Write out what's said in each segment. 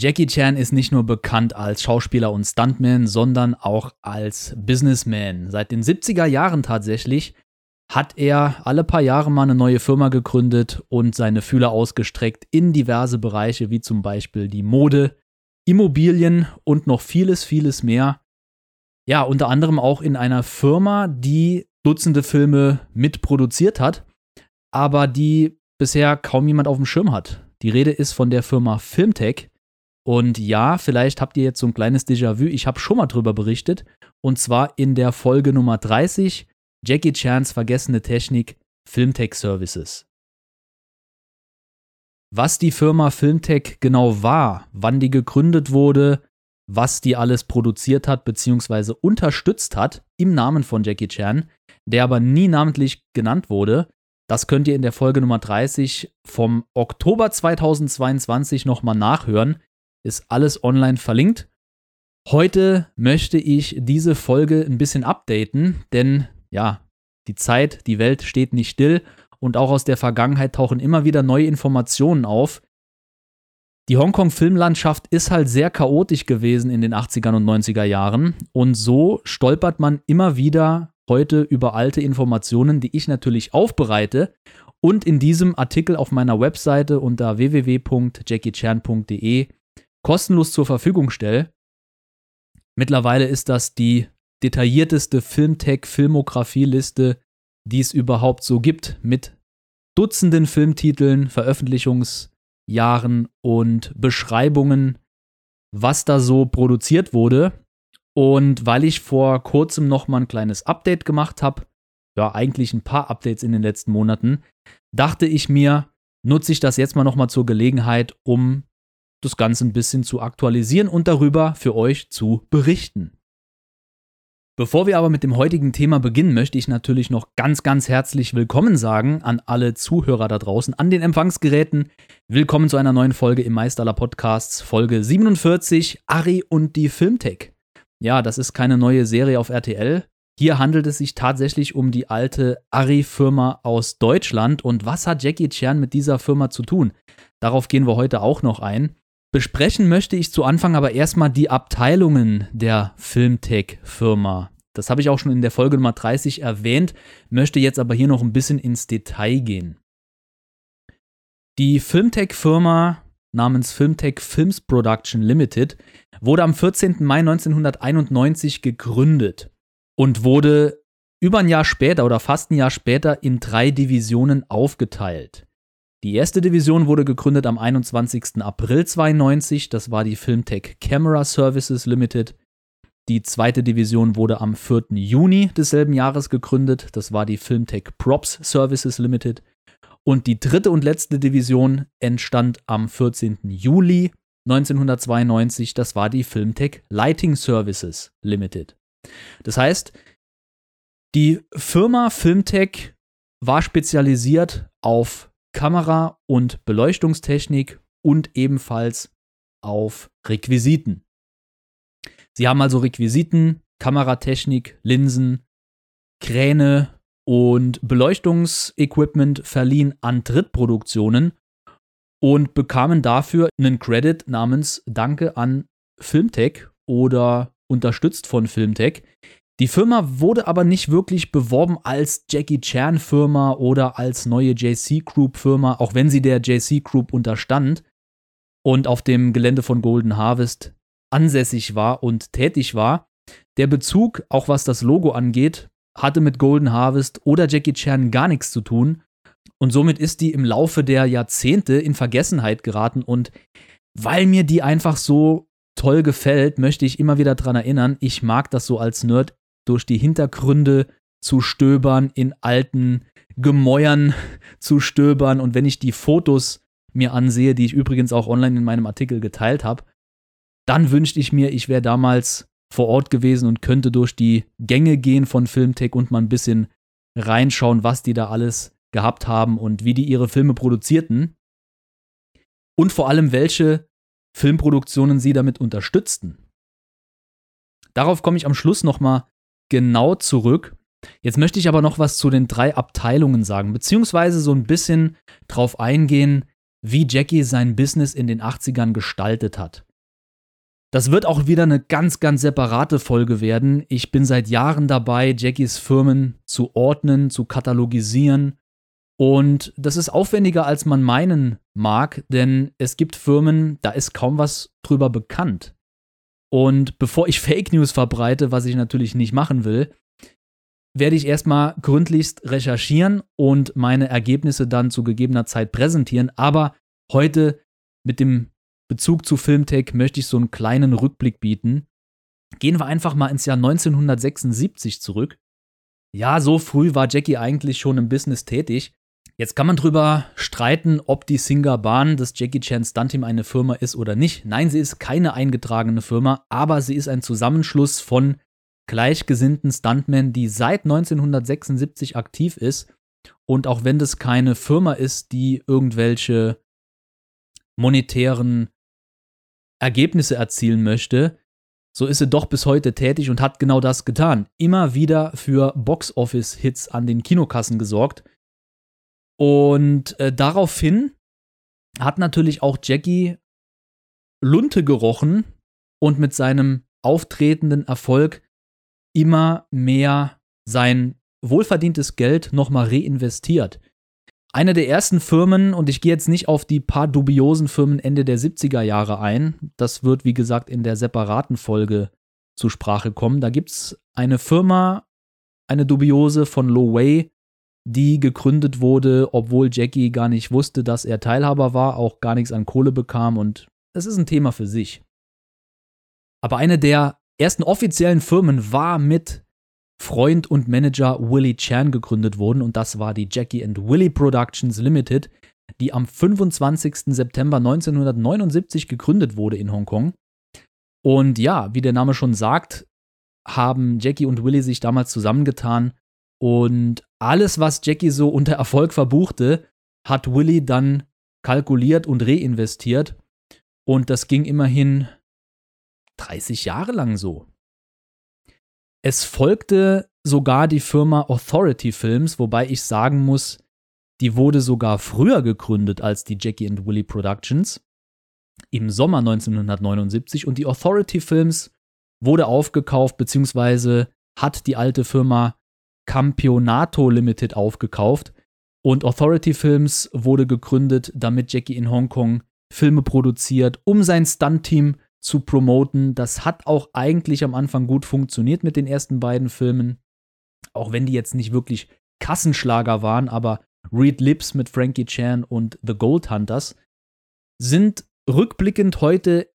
Jackie Chan ist nicht nur bekannt als Schauspieler und Stuntman, sondern auch als Businessman. Seit den 70er Jahren tatsächlich hat er alle paar Jahre mal eine neue Firma gegründet und seine Fühler ausgestreckt in diverse Bereiche, wie zum Beispiel die Mode, Immobilien und noch vieles, vieles mehr. Ja, unter anderem auch in einer Firma, die Dutzende Filme mitproduziert hat, aber die bisher kaum jemand auf dem Schirm hat. Die Rede ist von der Firma Filmtech. Und ja, vielleicht habt ihr jetzt so ein kleines Déjà-vu. Ich habe schon mal drüber berichtet. Und zwar in der Folge Nummer 30, Jackie Chans vergessene Technik, Filmtech Services. Was die Firma Filmtech genau war, wann die gegründet wurde, was die alles produziert hat bzw. unterstützt hat im Namen von Jackie Chan, der aber nie namentlich genannt wurde, das könnt ihr in der Folge Nummer 30 vom Oktober 2022 nochmal nachhören. Ist alles online verlinkt. Heute möchte ich diese Folge ein bisschen updaten, denn ja, die Zeit, die Welt steht nicht still und auch aus der Vergangenheit tauchen immer wieder neue Informationen auf. Die Hongkong-Filmlandschaft ist halt sehr chaotisch gewesen in den 80er und 90er Jahren und so stolpert man immer wieder heute über alte Informationen, die ich natürlich aufbereite und in diesem Artikel auf meiner Webseite unter www.jackiechan.de kostenlos zur Verfügung stelle. Mittlerweile ist das die detaillierteste Filmtech-Filmografie-Liste, die es überhaupt so gibt, mit Dutzenden Filmtiteln, Veröffentlichungsjahren und Beschreibungen, was da so produziert wurde. Und weil ich vor kurzem noch mal ein kleines Update gemacht habe, ja, eigentlich ein paar Updates in den letzten Monaten, dachte ich mir, nutze ich das jetzt mal noch mal zur Gelegenheit, um das Ganze ein bisschen zu aktualisieren und darüber für euch zu berichten. Bevor wir aber mit dem heutigen Thema beginnen, möchte ich natürlich noch ganz, ganz herzlich willkommen sagen an alle Zuhörer da draußen, an den Empfangsgeräten. Willkommen zu einer neuen Folge im Meisterler Podcasts, Folge 47, Ari und die Filmtech. Ja, das ist keine neue Serie auf RTL. Hier handelt es sich tatsächlich um die alte Ari-Firma aus Deutschland. Und was hat Jackie Chan mit dieser Firma zu tun? Darauf gehen wir heute auch noch ein. Besprechen möchte ich zu Anfang aber erstmal die Abteilungen der Filmtech-Firma. Das habe ich auch schon in der Folge Nummer 30 erwähnt, möchte jetzt aber hier noch ein bisschen ins Detail gehen. Die Filmtech-Firma namens Filmtech Films Production Limited wurde am 14. Mai 1991 gegründet und wurde über ein Jahr später oder fast ein Jahr später in drei Divisionen aufgeteilt. Die erste Division wurde gegründet am 21. April 92, das war die Filmtech Camera Services Limited. Die zweite Division wurde am 4. Juni desselben Jahres gegründet, das war die Filmtech Props Services Limited. Und die dritte und letzte Division entstand am 14. Juli 1992, das war die Filmtech Lighting Services Limited. Das heißt, die Firma Filmtech war spezialisiert auf Kamera- und Beleuchtungstechnik und ebenfalls auf Requisiten. Sie haben also Requisiten, Kameratechnik, Linsen, Kräne und Beleuchtungsequipment verliehen an Drittproduktionen und bekamen dafür einen Credit namens Danke an Filmtech oder unterstützt von Filmtech. Die Firma wurde aber nicht wirklich beworben als Jackie Chan Firma oder als neue JC Group Firma, auch wenn sie der JC Group unterstand und auf dem Gelände von Golden Harvest ansässig war und tätig war. Der Bezug, auch was das Logo angeht, hatte mit Golden Harvest oder Jackie Chan gar nichts zu tun, und somit ist die im Laufe der Jahrzehnte in Vergessenheit geraten. Und weil mir die einfach so toll gefällt, möchte ich immer wieder daran erinnern, ich mag das so als Nerd durch die Hintergründe zu stöbern, in alten Gemäuern zu stöbern. Und wenn ich die Fotos mir ansehe, die ich übrigens auch online in meinem Artikel geteilt habe, dann wünschte ich mir, ich wäre damals vor Ort gewesen und könnte durch die Gänge gehen von Filmtech und mal ein bisschen reinschauen, was die da alles gehabt haben und wie die ihre Filme produzierten und vor allem welche Filmproduktionen sie damit unterstützten. Darauf komme ich am Schluss nochmal genau zurück. Jetzt möchte ich aber noch was zu den drei Abteilungen sagen, beziehungsweise so ein bisschen drauf eingehen, wie Jackie sein Business in den 80ern gestaltet hat. Das wird auch wieder eine ganz, ganz separate Folge werden. Ich bin seit Jahren dabei, Jackies Firmen zu ordnen, zu katalogisieren. Und das ist aufwendiger, als man meinen mag, denn es gibt Firmen, da ist kaum was drüber bekannt. Und bevor ich Fake News verbreite, was ich natürlich nicht machen will, werde ich erstmal gründlichst recherchieren und meine Ergebnisse dann zu gegebener Zeit präsentieren. Aber heute mit dem Bezug zu Filmtech möchte ich so einen kleinen Rückblick bieten. Gehen wir einfach mal ins Jahr 1976 zurück. Ja, so früh war Jackie eigentlich schon im Business tätig. Jetzt kann man drüber streiten, ob die Singer Bahn des Jackie Chan Stunt Team eine Firma ist oder nicht. Nein, sie ist keine eingetragene Firma, aber sie ist ein Zusammenschluss von gleichgesinnten Stuntmen, die seit 1976 aktiv ist. Und auch wenn das keine Firma ist, die irgendwelche monetären Ergebnisse erzielen möchte, so ist sie doch bis heute tätig und hat genau das getan. Immer wieder für Box-Office-Hits an den Kinokassen gesorgt. Und äh, daraufhin hat natürlich auch Jackie Lunte gerochen und mit seinem auftretenden Erfolg immer mehr sein wohlverdientes Geld nochmal reinvestiert. Eine der ersten Firmen, und ich gehe jetzt nicht auf die paar dubiosen Firmen Ende der 70er Jahre ein, das wird wie gesagt in der separaten Folge zur Sprache kommen. Da gibt es eine Firma, eine dubiose von Lo Wei, die gegründet wurde, obwohl Jackie gar nicht wusste, dass er Teilhaber war, auch gar nichts an Kohle bekam und es ist ein Thema für sich. Aber eine der ersten offiziellen Firmen war mit Freund und Manager Willie Chan gegründet worden und das war die Jackie and Willie Productions Limited, die am 25. September 1979 gegründet wurde in Hongkong. Und ja, wie der Name schon sagt, haben Jackie und Willie sich damals zusammengetan und alles, was Jackie so unter Erfolg verbuchte, hat Willie dann kalkuliert und reinvestiert. Und das ging immerhin 30 Jahre lang so. Es folgte sogar die Firma Authority Films, wobei ich sagen muss, die wurde sogar früher gegründet als die Jackie and Willie Productions, im Sommer 1979. Und die Authority Films wurde aufgekauft, beziehungsweise hat die alte Firma Campionato Limited aufgekauft. Und Authority Films wurde gegründet, damit Jackie in Hongkong Filme produziert, um sein Stunt-Team zu promoten. Das hat auch eigentlich am Anfang gut funktioniert mit den ersten beiden Filmen. Auch wenn die jetzt nicht wirklich Kassenschlager waren, aber Read Lips mit Frankie Chan und The Gold Hunters sind rückblickend heute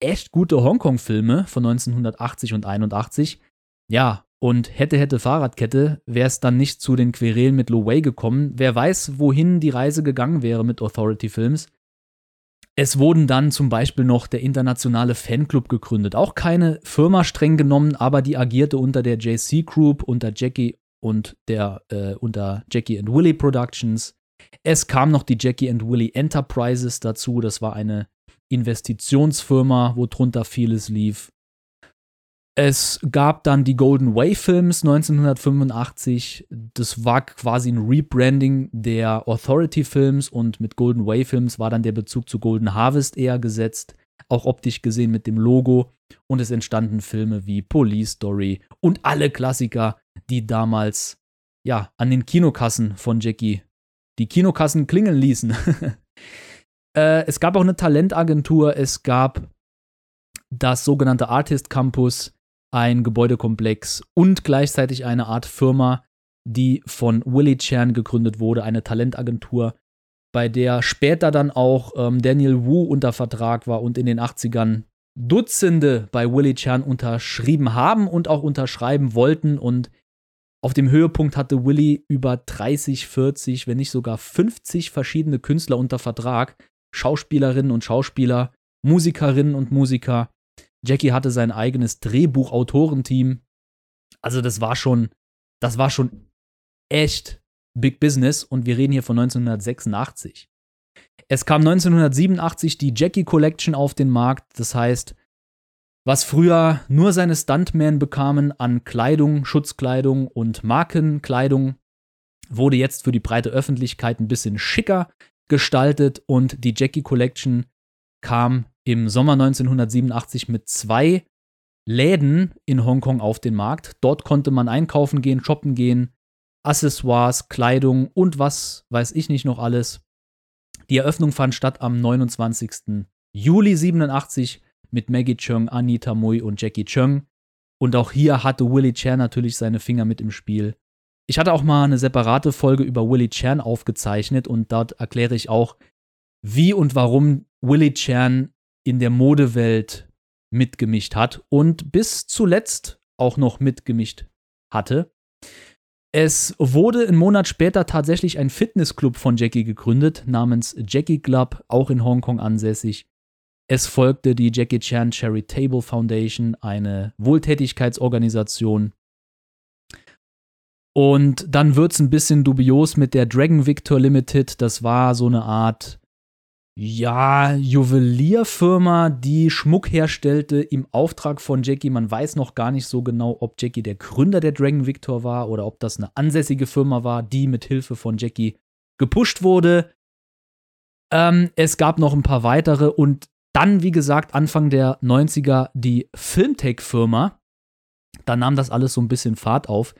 echt gute Hongkong-Filme von 1980 und 81. Ja, und hätte, hätte Fahrradkette, wäre es dann nicht zu den Querelen mit Lo Wei gekommen. Wer weiß, wohin die Reise gegangen wäre mit Authority Films. Es wurden dann zum Beispiel noch der internationale Fanclub gegründet. Auch keine Firma streng genommen, aber die agierte unter der JC Group, unter Jackie und der äh, unter Jackie and Willie Productions. Es kam noch die Jackie and Willie Enterprises dazu. Das war eine Investitionsfirma, wo drunter vieles lief. Es gab dann die Golden Way Films 1985. Das war quasi ein Rebranding der Authority Films und mit Golden Way Films war dann der Bezug zu Golden Harvest eher gesetzt, auch optisch gesehen mit dem Logo. Und es entstanden Filme wie Police Story und alle Klassiker, die damals ja an den Kinokassen von Jackie die Kinokassen klingeln ließen. äh, es gab auch eine Talentagentur, es gab das sogenannte Artist Campus ein Gebäudekomplex und gleichzeitig eine Art Firma, die von Willie Chan gegründet wurde, eine Talentagentur, bei der später dann auch ähm, Daniel Wu unter Vertrag war und in den 80ern Dutzende bei Willie Chan unterschrieben haben und auch unterschreiben wollten. Und auf dem Höhepunkt hatte Willie über 30, 40, wenn nicht sogar 50 verschiedene Künstler unter Vertrag, Schauspielerinnen und Schauspieler, Musikerinnen und Musiker. Jackie hatte sein eigenes Drehbuchautorenteam. Also das war schon, das war schon echt Big Business und wir reden hier von 1986. Es kam 1987 die Jackie Collection auf den Markt, das heißt, was früher nur seine Stuntmen bekamen an Kleidung, Schutzkleidung und Markenkleidung, wurde jetzt für die breite Öffentlichkeit ein bisschen schicker gestaltet und die Jackie Collection kam im Sommer 1987 mit zwei Läden in Hongkong auf den Markt. Dort konnte man einkaufen gehen, shoppen gehen, Accessoires, Kleidung und was weiß ich nicht noch alles. Die Eröffnung fand statt am 29. Juli 87 mit Maggie Chung, Anita Mui und Jackie Chung. Und auch hier hatte Willie Chan natürlich seine Finger mit im Spiel. Ich hatte auch mal eine separate Folge über Willie Chan aufgezeichnet und dort erkläre ich auch, wie und warum Willie Chan in der Modewelt mitgemischt hat und bis zuletzt auch noch mitgemischt hatte. Es wurde einen Monat später tatsächlich ein Fitnessclub von Jackie gegründet, namens Jackie Club, auch in Hongkong ansässig. Es folgte die Jackie Chan Charitable Foundation, eine Wohltätigkeitsorganisation. Und dann wird es ein bisschen dubios mit der Dragon Victor Limited. Das war so eine Art ja, Juwelierfirma, die Schmuck herstellte im Auftrag von Jackie. Man weiß noch gar nicht so genau, ob Jackie der Gründer der Dragon Victor war oder ob das eine ansässige Firma war, die mit Hilfe von Jackie gepusht wurde. Ähm, es gab noch ein paar weitere und dann, wie gesagt, Anfang der 90er die Filmtech-Firma. Da nahm das alles so ein bisschen Fahrt auf.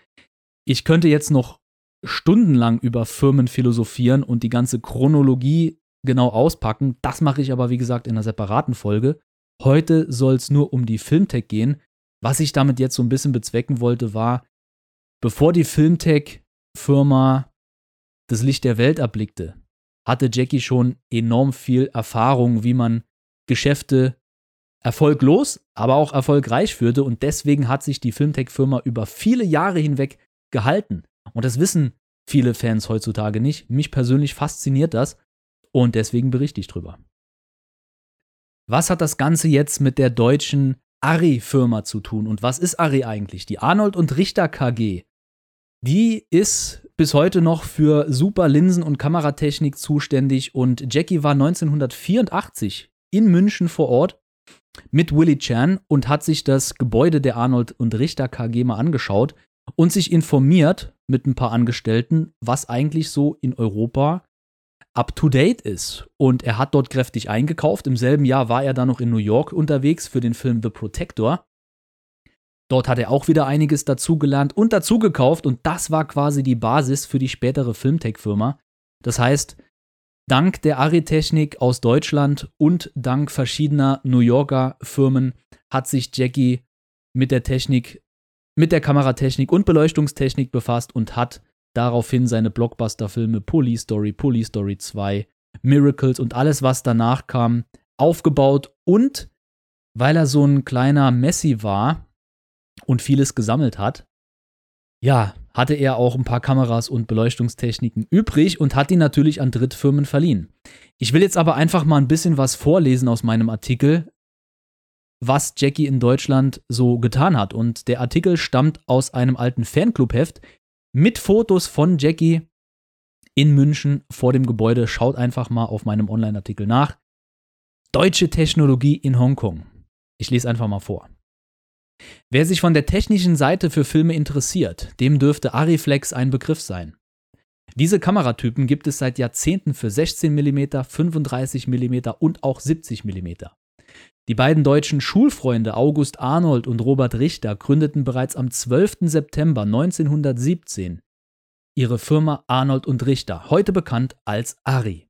Ich könnte jetzt noch stundenlang über Firmen philosophieren und die ganze Chronologie genau auspacken. Das mache ich aber, wie gesagt, in einer separaten Folge. Heute soll es nur um die Filmtech gehen. Was ich damit jetzt so ein bisschen bezwecken wollte, war, bevor die Filmtech-Firma das Licht der Welt erblickte, hatte Jackie schon enorm viel Erfahrung, wie man Geschäfte erfolglos, aber auch erfolgreich führte. Und deswegen hat sich die Filmtech-Firma über viele Jahre hinweg gehalten. Und das wissen viele Fans heutzutage nicht. Mich persönlich fasziniert das. Und deswegen berichte ich drüber. Was hat das Ganze jetzt mit der deutschen Arri-Firma zu tun? Und was ist Arri eigentlich? Die Arnold und Richter KG. Die ist bis heute noch für super Linsen- und Kameratechnik zuständig und Jackie war 1984 in München vor Ort mit Willie Chan und hat sich das Gebäude der Arnold und Richter KG mal angeschaut und sich informiert mit ein paar Angestellten, was eigentlich so in Europa up-to-date ist. Und er hat dort kräftig eingekauft. Im selben Jahr war er dann noch in New York unterwegs für den Film The Protector. Dort hat er auch wieder einiges dazugelernt und dazugekauft und das war quasi die Basis für die spätere Filmtech-Firma. Das heißt, dank der Aritechnik aus Deutschland und dank verschiedener New Yorker Firmen hat sich Jackie mit der Technik, mit der Kameratechnik und Beleuchtungstechnik befasst und hat daraufhin seine Blockbuster-Filme Police Story, Police Story 2, Miracles und alles, was danach kam, aufgebaut und weil er so ein kleiner Messi war und vieles gesammelt hat, ja, hatte er auch ein paar Kameras und Beleuchtungstechniken übrig und hat die natürlich an Drittfirmen verliehen. Ich will jetzt aber einfach mal ein bisschen was vorlesen aus meinem Artikel, was Jackie in Deutschland so getan hat. Und der Artikel stammt aus einem alten Fanclubheft, mit Fotos von Jackie in München vor dem Gebäude. Schaut einfach mal auf meinem Online-Artikel nach. Deutsche Technologie in Hongkong. Ich lese einfach mal vor. Wer sich von der technischen Seite für Filme interessiert, dem dürfte Ariflex ein Begriff sein. Diese Kameratypen gibt es seit Jahrzehnten für 16 mm, 35 mm und auch 70 mm. Die beiden deutschen Schulfreunde August Arnold und Robert Richter gründeten bereits am 12. September 1917 ihre Firma Arnold und Richter, heute bekannt als Ari.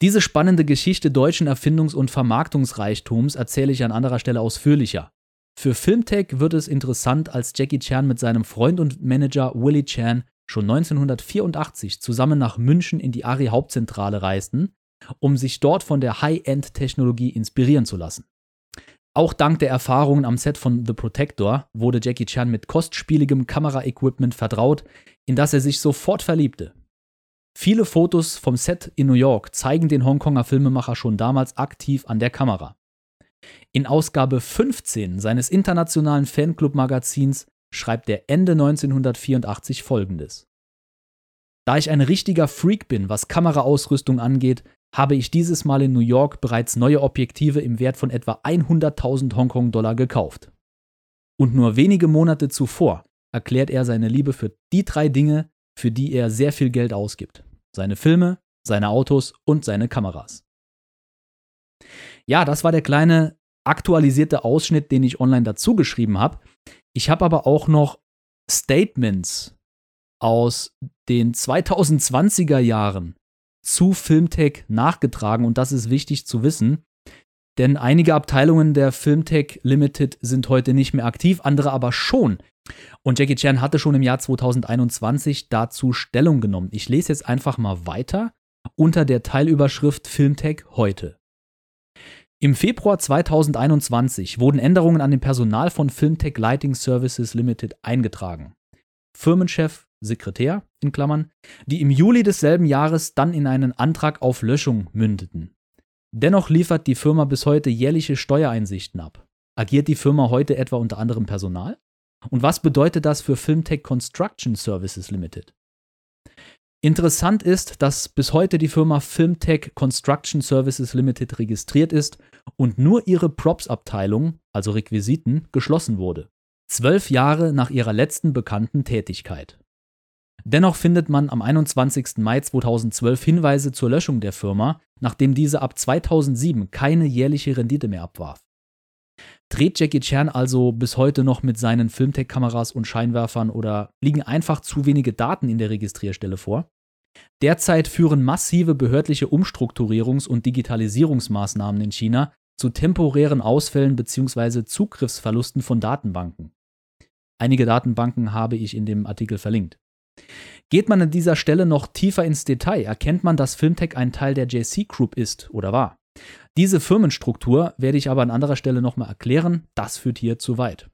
Diese spannende Geschichte deutschen Erfindungs- und Vermarktungsreichtums erzähle ich an anderer Stelle ausführlicher. Für Filmtech wird es interessant, als Jackie Chan mit seinem Freund und Manager Willie Chan schon 1984 zusammen nach München in die Ari Hauptzentrale reisten um sich dort von der High-End-Technologie inspirieren zu lassen. Auch dank der Erfahrungen am Set von The Protector wurde Jackie Chan mit kostspieligem Kameraequipment vertraut, in das er sich sofort verliebte. Viele Fotos vom Set in New York zeigen den Hongkonger Filmemacher schon damals aktiv an der Kamera. In Ausgabe 15 seines internationalen Fanclub-Magazins schreibt er Ende 1984 folgendes. Da ich ein richtiger Freak bin, was Kameraausrüstung angeht, habe ich dieses Mal in New York bereits neue Objektive im Wert von etwa 100.000 Hongkong-Dollar gekauft. Und nur wenige Monate zuvor erklärt er seine Liebe für die drei Dinge, für die er sehr viel Geld ausgibt. Seine Filme, seine Autos und seine Kameras. Ja, das war der kleine aktualisierte Ausschnitt, den ich online dazu geschrieben habe. Ich habe aber auch noch Statements aus den 2020er Jahren zu Filmtech nachgetragen und das ist wichtig zu wissen, denn einige Abteilungen der Filmtech Limited sind heute nicht mehr aktiv, andere aber schon. Und Jackie Chan hatte schon im Jahr 2021 dazu Stellung genommen. Ich lese jetzt einfach mal weiter unter der Teilüberschrift Filmtech heute. Im Februar 2021 wurden Änderungen an dem Personal von Filmtech Lighting Services Limited eingetragen. Firmenchef, Sekretär in Klammern, die im Juli desselben Jahres dann in einen Antrag auf Löschung mündeten. Dennoch liefert die Firma bis heute jährliche Steuereinsichten ab. Agiert die Firma heute etwa unter anderem Personal? Und was bedeutet das für Filmtech Construction Services Limited? Interessant ist, dass bis heute die Firma Filmtech Construction Services Limited registriert ist und nur ihre Props-Abteilung, also Requisiten, geschlossen wurde. Zwölf Jahre nach ihrer letzten bekannten Tätigkeit. Dennoch findet man am 21. Mai 2012 Hinweise zur Löschung der Firma, nachdem diese ab 2007 keine jährliche Rendite mehr abwarf. Dreht Jackie Chan also bis heute noch mit seinen Filmtech-Kameras und Scheinwerfern oder liegen einfach zu wenige Daten in der Registrierstelle vor? Derzeit führen massive behördliche Umstrukturierungs- und Digitalisierungsmaßnahmen in China zu temporären Ausfällen bzw. Zugriffsverlusten von Datenbanken. Einige Datenbanken habe ich in dem Artikel verlinkt. Geht man an dieser Stelle noch tiefer ins Detail, erkennt man, dass Filmtech ein Teil der JC Group ist oder war. Diese Firmenstruktur werde ich aber an anderer Stelle nochmal erklären, das führt hier zu weit.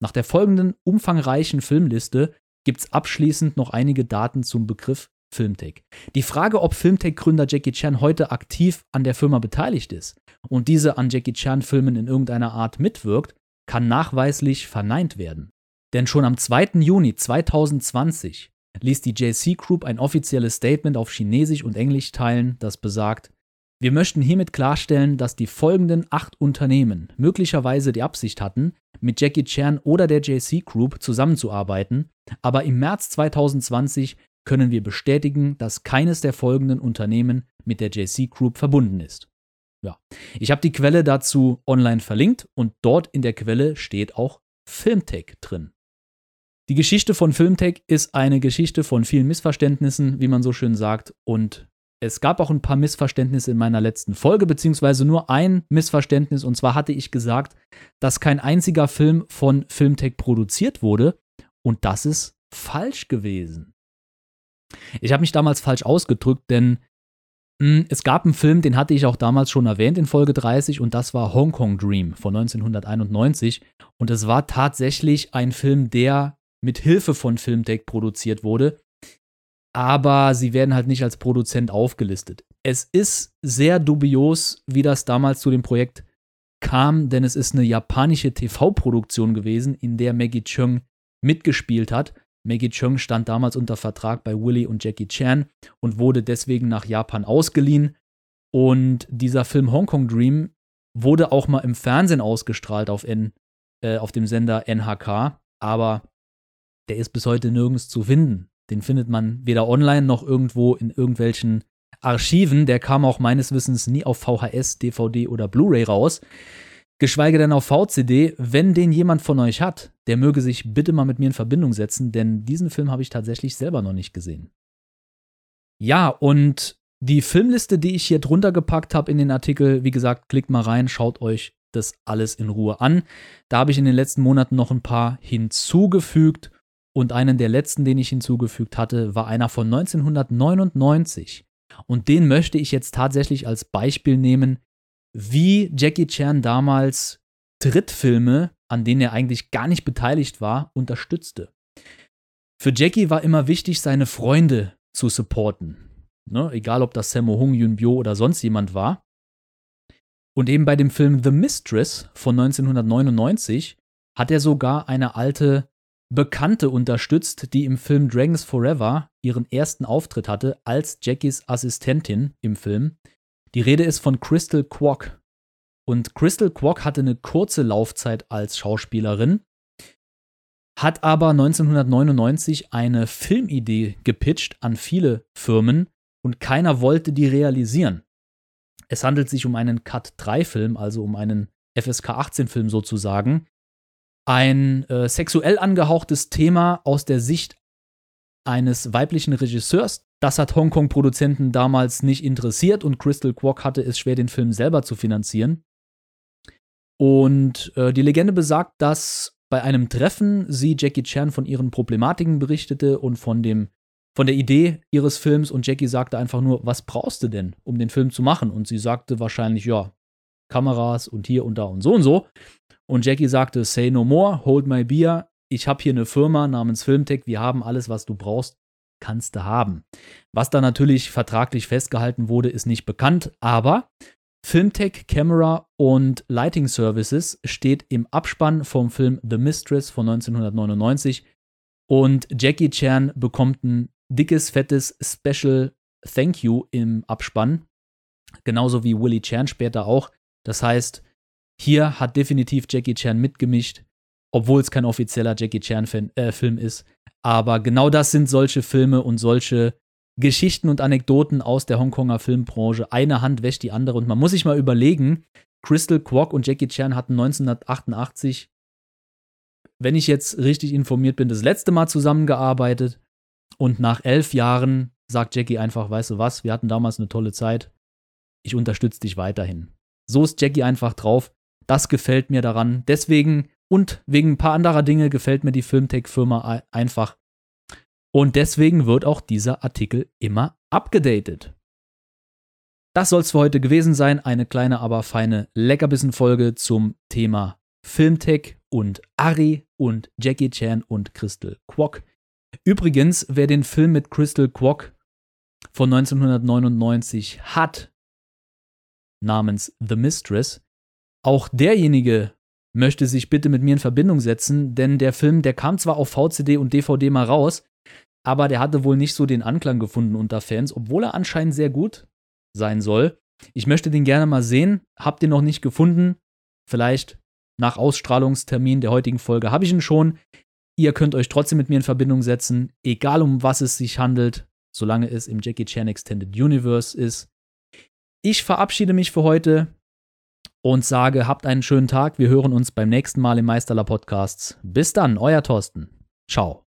Nach der folgenden umfangreichen Filmliste gibt es abschließend noch einige Daten zum Begriff Filmtech. Die Frage, ob Filmtech-Gründer Jackie Chan heute aktiv an der Firma beteiligt ist und diese an Jackie Chan-Filmen in irgendeiner Art mitwirkt, kann nachweislich verneint werden. Denn schon am 2. Juni 2020 ließ die JC Group ein offizielles Statement auf Chinesisch und Englisch teilen, das besagt, wir möchten hiermit klarstellen, dass die folgenden acht Unternehmen möglicherweise die Absicht hatten, mit Jackie Chan oder der JC Group zusammenzuarbeiten, aber im März 2020 können wir bestätigen, dass keines der folgenden Unternehmen mit der JC Group verbunden ist. Ja, ich habe die Quelle dazu online verlinkt und dort in der Quelle steht auch Filmtech drin. Die Geschichte von Filmtech ist eine Geschichte von vielen Missverständnissen, wie man so schön sagt, und es gab auch ein paar Missverständnisse in meiner letzten Folge, beziehungsweise nur ein Missverständnis, und zwar hatte ich gesagt, dass kein einziger Film von Filmtech produziert wurde, und das ist falsch gewesen. Ich habe mich damals falsch ausgedrückt, denn mh, hm, es gab einen Film, den hatte ich auch damals schon erwähnt in Folge 30 und das war Hong Kong Dream von 1991 und es war tatsächlich ein Film, der mit Hilfe von Filmtech produziert wurde, aber sie werden halt nicht als Produzent aufgelistet. Es ist sehr dubios, wie das damals zu dem Projekt kam, denn es ist eine japanische TV-Produktion gewesen, in der Maggie Chung mitgespielt hat Maggie Chung stand damals unter Vertrag bei Willy und Jackie Chan und wurde deswegen nach Japan ausgeliehen. Und dieser Film Hong Kong Dream wurde auch mal im Fernsehen ausgestrahlt auf, N, äh, auf dem Sender NHK, aber der ist bis heute nirgends zu finden. Den findet man weder online noch irgendwo in irgendwelchen Archiven. Der kam auch meines Wissens nie auf VHS, DVD oder Blu-ray raus geschweige denn auf VCD. Wenn den jemand von euch hat, der möge sich bitte mal mit mir in Verbindung setzen, denn diesen Film habe ich tatsächlich selber noch nicht gesehen. Ja, und die Filmliste, die ich hier drunter gepackt habe in den Artikel, wie gesagt, klickt mal rein, schaut euch das alles in Ruhe an. Da habe ich in den letzten Monaten noch ein paar hinzugefügt und einen der letzten, den ich hinzugefügt hatte, war einer von 1999. Und den möchte ich jetzt tatsächlich als Beispiel nehmen, wie Jackie Chan damals Drittfilme, an denen er eigentlich gar nicht beteiligt war, unterstützte. Für Jackie war immer wichtig, seine Freunde zu supporten. Ne? Egal, ob das Sammo Hung, Yun Bio oder sonst jemand war. Und eben bei dem Film The Mistress von 1999 hat er sogar eine alte Bekannte unterstützt, die im Film Dragons Forever ihren ersten Auftritt hatte als Jackies Assistentin im Film. Die Rede ist von Crystal Kwok. Und Crystal Kwok hatte eine kurze Laufzeit als Schauspielerin, hat aber 1999 eine Filmidee gepitcht an viele Firmen und keiner wollte die realisieren. Es handelt sich um einen Cut-3-Film, also um einen FSK 18-Film sozusagen. Ein äh, sexuell angehauchtes Thema aus der Sicht eines weiblichen Regisseurs. Das hat Hongkong-Produzenten damals nicht interessiert und Crystal Kwok hatte es schwer, den Film selber zu finanzieren. Und äh, die Legende besagt, dass bei einem Treffen sie Jackie Chan von ihren Problematiken berichtete und von dem von der Idee ihres Films und Jackie sagte einfach nur, was brauchst du denn, um den Film zu machen? Und sie sagte wahrscheinlich, ja, Kameras und hier und da und so und so. Und Jackie sagte, say no more, hold my beer. Ich habe hier eine Firma namens Filmtech, wir haben alles, was du brauchst, kannst du haben. Was da natürlich vertraglich festgehalten wurde, ist nicht bekannt, aber Filmtech Camera und Lighting Services steht im Abspann vom Film The Mistress von 1999 und Jackie Chan bekommt ein dickes, fettes Special Thank You im Abspann. Genauso wie Willie Chan später auch. Das heißt, hier hat definitiv Jackie Chan mitgemischt, obwohl es kein offizieller Jackie Chan-Film äh, ist. Aber genau das sind solche Filme und solche Geschichten und Anekdoten aus der Hongkonger Filmbranche. Eine Hand wäscht die andere und man muss sich mal überlegen, Crystal Kwok und Jackie Chan hatten 1988, wenn ich jetzt richtig informiert bin, das letzte Mal zusammengearbeitet. Und nach elf Jahren sagt Jackie einfach, weißt du was, wir hatten damals eine tolle Zeit. Ich unterstütze dich weiterhin. So ist Jackie einfach drauf. Das gefällt mir daran. Deswegen und wegen ein paar anderer Dinge gefällt mir die Filmtech-Firma einfach. Und deswegen wird auch dieser Artikel immer abgedatet. Das soll es für heute gewesen sein. Eine kleine, aber feine Leckerbissen-Folge zum Thema Filmtech und Ari und Jackie Chan und Crystal Kwok. Übrigens, wer den Film mit Crystal Kwok von 1999 hat, namens The Mistress, auch derjenige möchte sich bitte mit mir in Verbindung setzen, denn der Film, der kam zwar auf VCD und DVD mal raus, aber der hatte wohl nicht so den Anklang gefunden unter Fans, obwohl er anscheinend sehr gut sein soll. Ich möchte den gerne mal sehen. Habt ihr noch nicht gefunden? Vielleicht nach Ausstrahlungstermin der heutigen Folge habe ich ihn schon. Ihr könnt euch trotzdem mit mir in Verbindung setzen, egal um was es sich handelt, solange es im Jackie Chan Extended Universe ist. Ich verabschiede mich für heute und sage, habt einen schönen Tag. Wir hören uns beim nächsten Mal im Meisterler Podcasts. Bis dann, euer Thorsten. Ciao.